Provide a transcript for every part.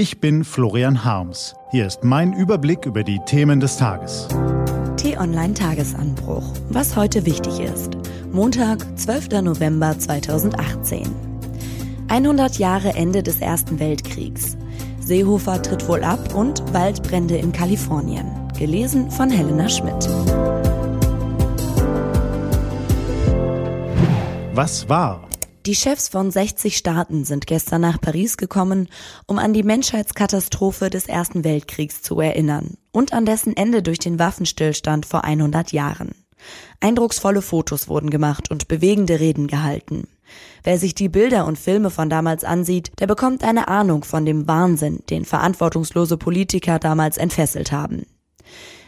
Ich bin Florian Harms. Hier ist mein Überblick über die Themen des Tages. T-Online Tagesanbruch. Was heute wichtig ist. Montag, 12. November 2018. 100 Jahre Ende des Ersten Weltkriegs. Seehofer tritt wohl ab und Waldbrände in Kalifornien. Gelesen von Helena Schmidt. Was war? Die Chefs von 60 Staaten sind gestern nach Paris gekommen, um an die Menschheitskatastrophe des Ersten Weltkriegs zu erinnern und an dessen Ende durch den Waffenstillstand vor 100 Jahren. Eindrucksvolle Fotos wurden gemacht und bewegende Reden gehalten. Wer sich die Bilder und Filme von damals ansieht, der bekommt eine Ahnung von dem Wahnsinn, den verantwortungslose Politiker damals entfesselt haben.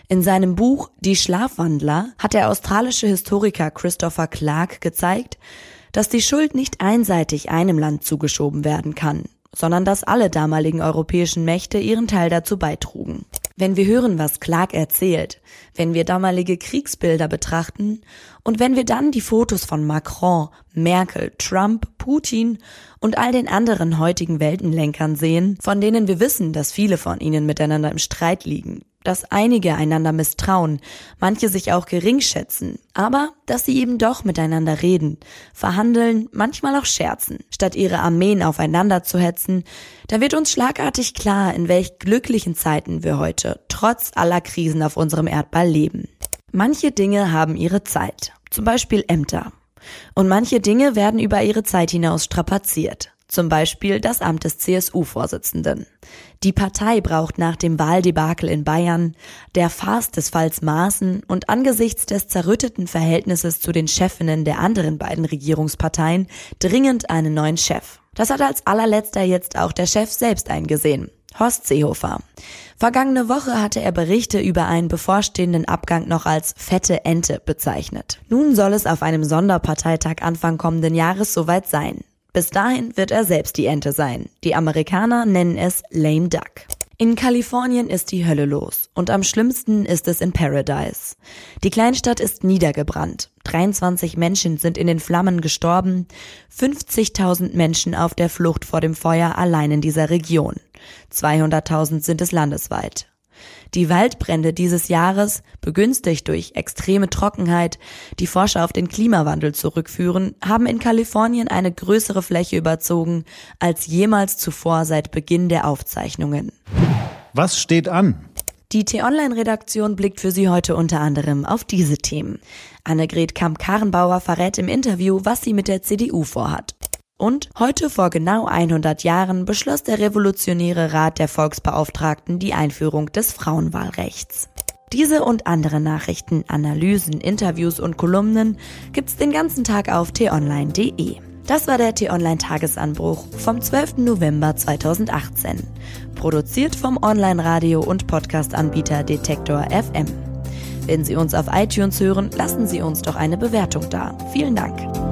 In seinem Buch Die Schlafwandler hat der australische Historiker Christopher Clark gezeigt, dass die Schuld nicht einseitig einem Land zugeschoben werden kann, sondern dass alle damaligen europäischen Mächte ihren Teil dazu beitrugen. Wenn wir hören, was Clark erzählt, wenn wir damalige Kriegsbilder betrachten und wenn wir dann die Fotos von Macron, Merkel, Trump, Putin und all den anderen heutigen Weltenlenkern sehen, von denen wir wissen, dass viele von ihnen miteinander im Streit liegen, dass einige einander misstrauen, manche sich auch gering schätzen, aber dass sie eben doch miteinander reden, verhandeln, manchmal auch scherzen, statt ihre Armeen aufeinander zu hetzen, da wird uns schlagartig klar, in welch glücklichen Zeiten wir heute, trotz aller Krisen auf unserem Erdball leben. Manche Dinge haben ihre Zeit, zum Beispiel Ämter. Und manche Dinge werden über ihre Zeit hinaus strapaziert zum Beispiel das Amt des CSU-Vorsitzenden. Die Partei braucht nach dem Wahldebakel in Bayern, der Farce des Falls Maaßen und angesichts des zerrütteten Verhältnisses zu den Chefinnen der anderen beiden Regierungsparteien dringend einen neuen Chef. Das hat als allerletzter jetzt auch der Chef selbst eingesehen. Horst Seehofer. Vergangene Woche hatte er Berichte über einen bevorstehenden Abgang noch als fette Ente bezeichnet. Nun soll es auf einem Sonderparteitag Anfang kommenden Jahres soweit sein. Bis dahin wird er selbst die Ente sein. Die Amerikaner nennen es Lame Duck. In Kalifornien ist die Hölle los und am schlimmsten ist es in Paradise. Die Kleinstadt ist niedergebrannt. 23 Menschen sind in den Flammen gestorben, 50.000 Menschen auf der Flucht vor dem Feuer allein in dieser Region. 200.000 sind es landesweit. Die Waldbrände dieses Jahres, begünstigt durch extreme Trockenheit, die Forscher auf den Klimawandel zurückführen, haben in Kalifornien eine größere Fläche überzogen als jemals zuvor seit Beginn der Aufzeichnungen. Was steht an? Die T-Online-Redaktion blickt für Sie heute unter anderem auf diese Themen. Annegret Kamp-Karrenbauer verrät im Interview, was sie mit der CDU vorhat. Und heute vor genau 100 Jahren beschloss der Revolutionäre Rat der Volksbeauftragten die Einführung des Frauenwahlrechts. Diese und andere Nachrichten, Analysen, Interviews und Kolumnen gibt's den ganzen Tag auf t-online.de. Das war der T-Online-Tagesanbruch vom 12. November 2018. Produziert vom Online-Radio- und Podcast-Anbieter Detektor FM. Wenn Sie uns auf iTunes hören, lassen Sie uns doch eine Bewertung da. Vielen Dank.